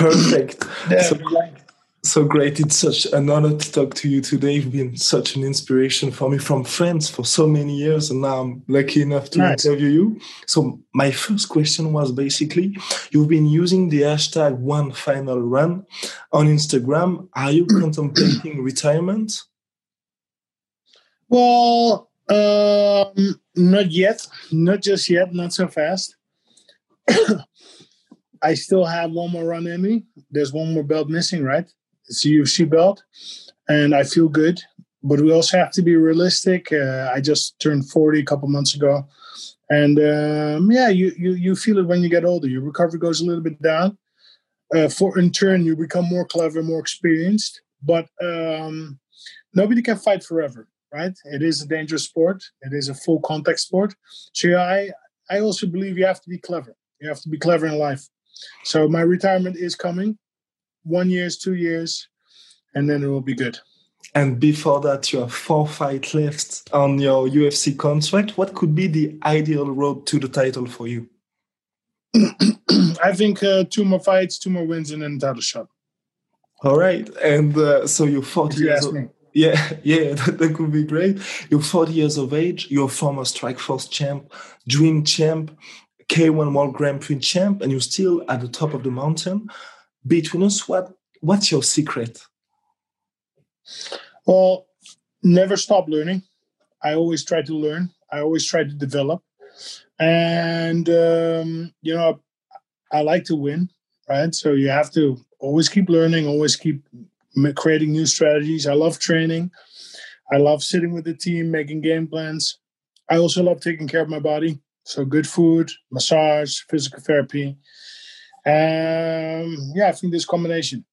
Perfect. Yeah, so, so great. It's such an honor to talk to you today. You've been such an inspiration for me from France for so many years, and now I'm lucky enough to Nice. interview you. So my first question was basically, you've been using the hashtag one final run on Instagram. Are you contemplating retirement? Well, um, not yet. Not just yet. Not so fast. I still have one more run in me. There's one more belt missing, right? It's a UFC belt, and I feel good. But we also have to be realistic. Uh, I just turned 40 a couple months ago, and um, yeah, you, you you feel it when you get older. Your recovery goes a little bit down. Uh, for in turn, you become more clever, more experienced. But um, nobody can fight forever right? It is a dangerous sport. It is a full contact sport. So yeah, I I also believe you have to be clever. You have to be clever in life. So my retirement is coming. One years, two years, and then it will be good. And before that, you have four fights left on your UFC contract. What could be the ideal road to the title for you? I think uh, two more fights, two more wins, and then title shot. All right. And uh, so you're 40 you years old. me. Yeah, yeah, that, that could be great. You're 40 years of age. You're a former Strikeforce champ, Dream champ, K1 World Grand Prix champ, and you're still at the top of the mountain. Between us, what what's your secret? Well, never stop learning. I always try to learn. I always try to develop, and um, you know, I like to win, right? So you have to always keep learning, always keep creating new strategies. I love training. I love sitting with the team, making game plans. I also love taking care of my body. So good food, massage, physical therapy. Um, yeah, I think this combination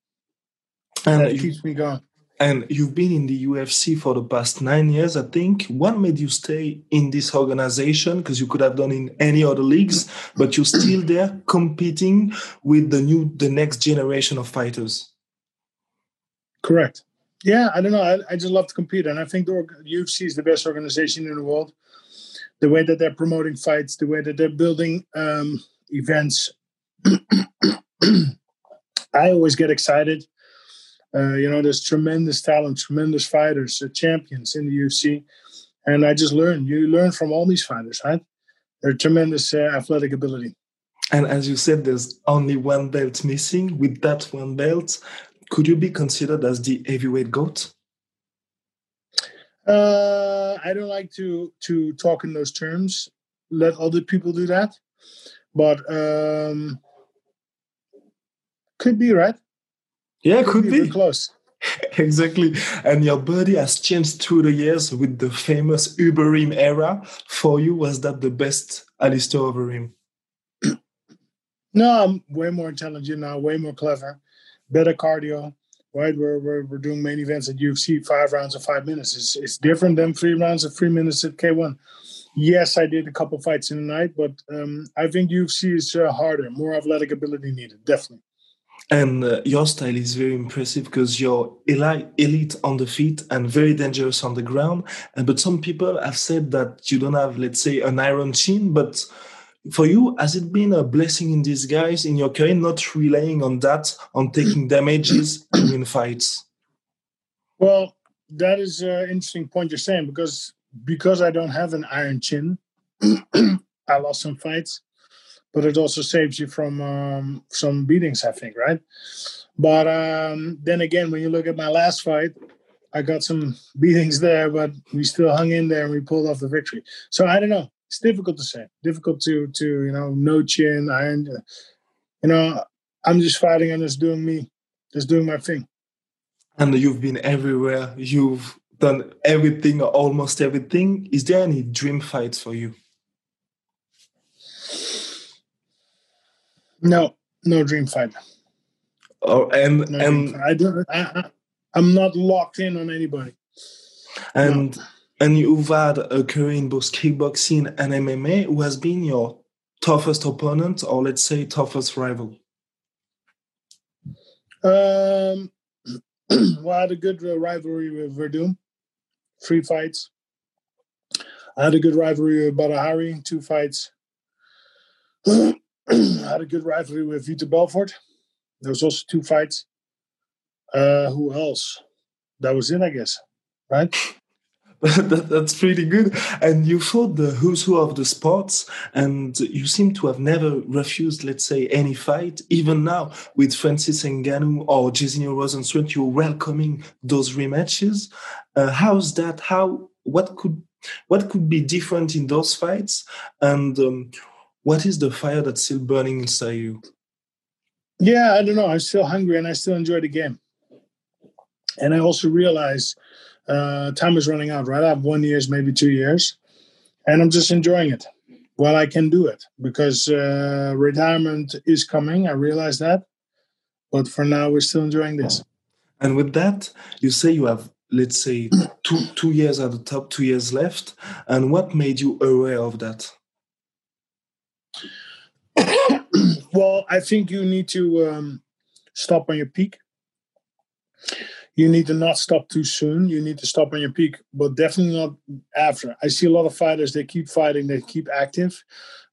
And that you, keeps me going. and you've been in the UFC for the past nine years, I think. What made you stay in this organization? Because you could have done in any other leagues, but you're still there competing with the new, the next generation of fighters. Correct. Yeah, I don't know. I, I just love to compete, and I think the UFC is the best organization in the world. The way that they're promoting fights, the way that they're building um, events, I always get excited. Uh, you know, there's tremendous talent, tremendous fighters, uh, champions in the UFC, and I just learn. You learn from all these fighters, right? They're tremendous uh, athletic ability. And as you said, there's only one belt missing. With that one belt, could you be considered as the heavyweight goat? Uh, I don't like to to talk in those terms. Let other people do that. But um, could be right. Yeah, could We're be. close. Exactly. And your body has changed through the years with the famous Ubereem era. For you, was that the best Alistair Overeem? No, I'm way more intelligent now, way more clever, better cardio. Right, we're, we're, we're doing main events at UFC, five rounds of five minutes. It's, it's different than three rounds of three minutes at K1. Yes, I did a couple fights in the night, but um, I think UFC is uh, harder, more athletic ability needed, definitely. And uh, your style is very impressive because you're eli- elite on the feet and very dangerous on the ground. And but some people have said that you don't have, let's say, an iron chin. But for you, has it been a blessing in disguise in your career, not relying on that, on taking damages in fights? Well, that is an interesting point you're saying because because I don't have an iron chin, I lost some fights, but it also saves you from um, some beatings, I think, right? But um, then again, when you look at my last fight, I got some beatings there, but we still hung in there and we pulled off the victory. So I don't know. It's difficult to say. Difficult to to you know no chin iron. You know, I'm just fighting and just doing me, just doing my thing. And you've been everywhere. You've done everything, almost everything. Is there any dream fights for you? No, no dream fight. Oh, and no and I don't. I, I'm not locked in on anybody. And no. And you've had a career in both kickboxing and MMA. Who has been your toughest opponent, or let's say toughest rival? Um, well, I had a good rivalry with Werdum, three fights. I had a good rivalry with Badr Hari, two fights. I had a good rivalry with Vitor Belfort. There was also two fights. Uh, who else? That was it, I guess. Right? that, that's pretty good. And you fought the who's who of the sports, and you seem to have never refused, let's say, any fight. Even now, with Francis Ngannou or Jairzinho Rozenstruik, you're welcoming those rematches. Uh, how's that? How? What could? What could be different in those fights? And um, what is the fire that's still burning inside you? Yeah, I don't know. I'm still hungry, and I still enjoy the game. And I also realize uh, time is running out, right? I have one years, maybe two years, and I'm just enjoying it while I can do it because uh, retirement is coming. I realize that, but for now, we're still enjoying this. And with that, you say you have, let's say, two two years at the top, two years left. And what made you aware of that? well, I think you need to um, stop on your peak you need to not stop too soon. You need to stop on your peak, but definitely not after. I see a lot of fighters, they keep fighting, they keep active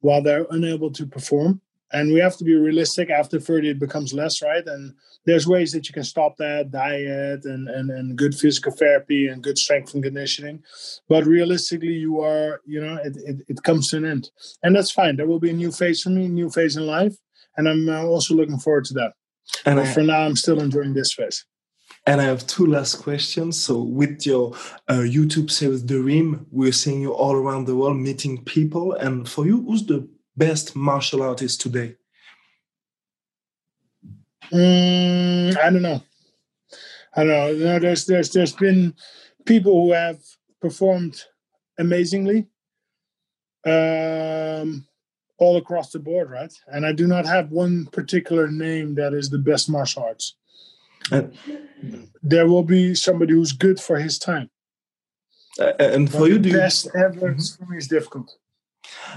while they're unable to perform. And we have to be realistic. After 30, it becomes less, right? And there's ways that you can stop that diet and, and, and good physical therapy and good strength and conditioning. But realistically, you are, you know, it, it, it comes to an end. And that's fine. There will be a new phase for me, new phase in life. And I'm uh, also looking forward to that. And I, for now, I'm still enjoying this phase. And I have two last questions. So, with your uh, YouTube series, The Reem, we're seeing you all around the world meeting people. And for you, who's the best martial artist today? Mm, I don't know. I don't know. There's there's there's been people who have performed amazingly, um, all across the board, right? And I do not have one particular name that is the best martial arts. Uh, there will be somebody who's good for his time. Uh, and for but you, the best you... ever mm-hmm. is difficult.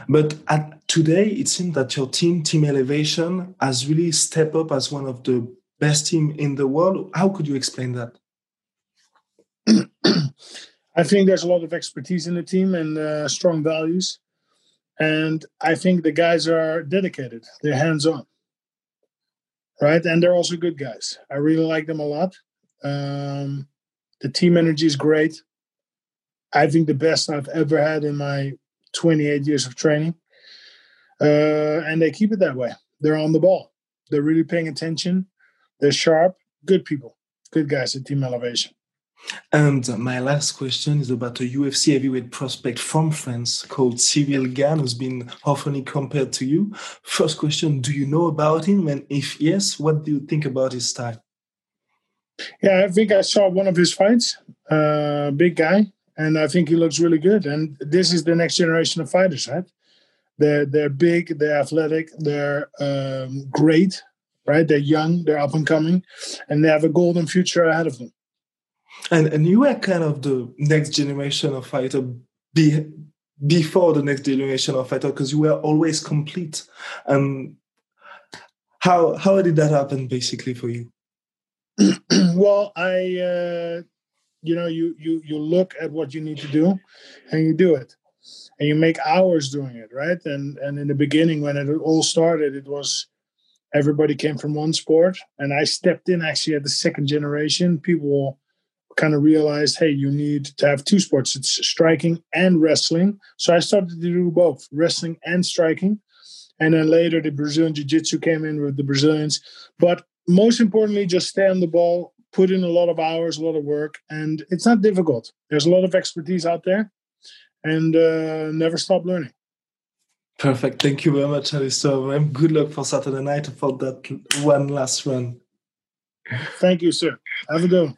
But at, today, it seems that your team, Team Elevation, has really stepped up as one of the best team in the world. How could you explain that? I think there's a lot of expertise in the team and uh, strong values, and I think the guys are dedicated. They're hands on right? And they're also good guys. I really like them a lot. Um, the team energy is great. I think the best I've ever had in my 28 years of training. Uh, and they keep it that way. They're on the ball. They're really paying attention. They're sharp. Good people. Good guys at Team Elevation. And my last question is about a UFC heavyweight prospect from France called Ciryl Gane, who's been often compared to you. First question Do you know about him? And if yes, what do you think about his style? Yeah, I think I saw one of his fights. Uh, big guy, and I think he looks really good. And this is the next generation of fighters, right? They're they're big, they're athletic, they're um, great, right? They're young, they're up and coming, and they have a golden future ahead of them. And and you were kind of the next generation of fighter be, before the next generation of fighter because you were always complete. And how how did that happen basically for you? well, I uh, you know you you you look at what you need to do, and you do it, and you make hours doing it, right? And and in the beginning when it all started, it was everybody came from one sport, and I stepped in actually at the second generation. People kind of realized, hey, you need to have two sports. It's striking and wrestling. So I started to do both wrestling and striking. And then later the Brazilian Jiu Jitsu came in with the Brazilians. But most importantly, just stay on the ball, put in a lot of hours, a lot of work. And it's not difficult. There's a lot of expertise out there and uh, never stop learning. Perfect. Thank you very much, Alistair. Good luck for Saturday night for that one last run. Thank you, sir. Have a good one.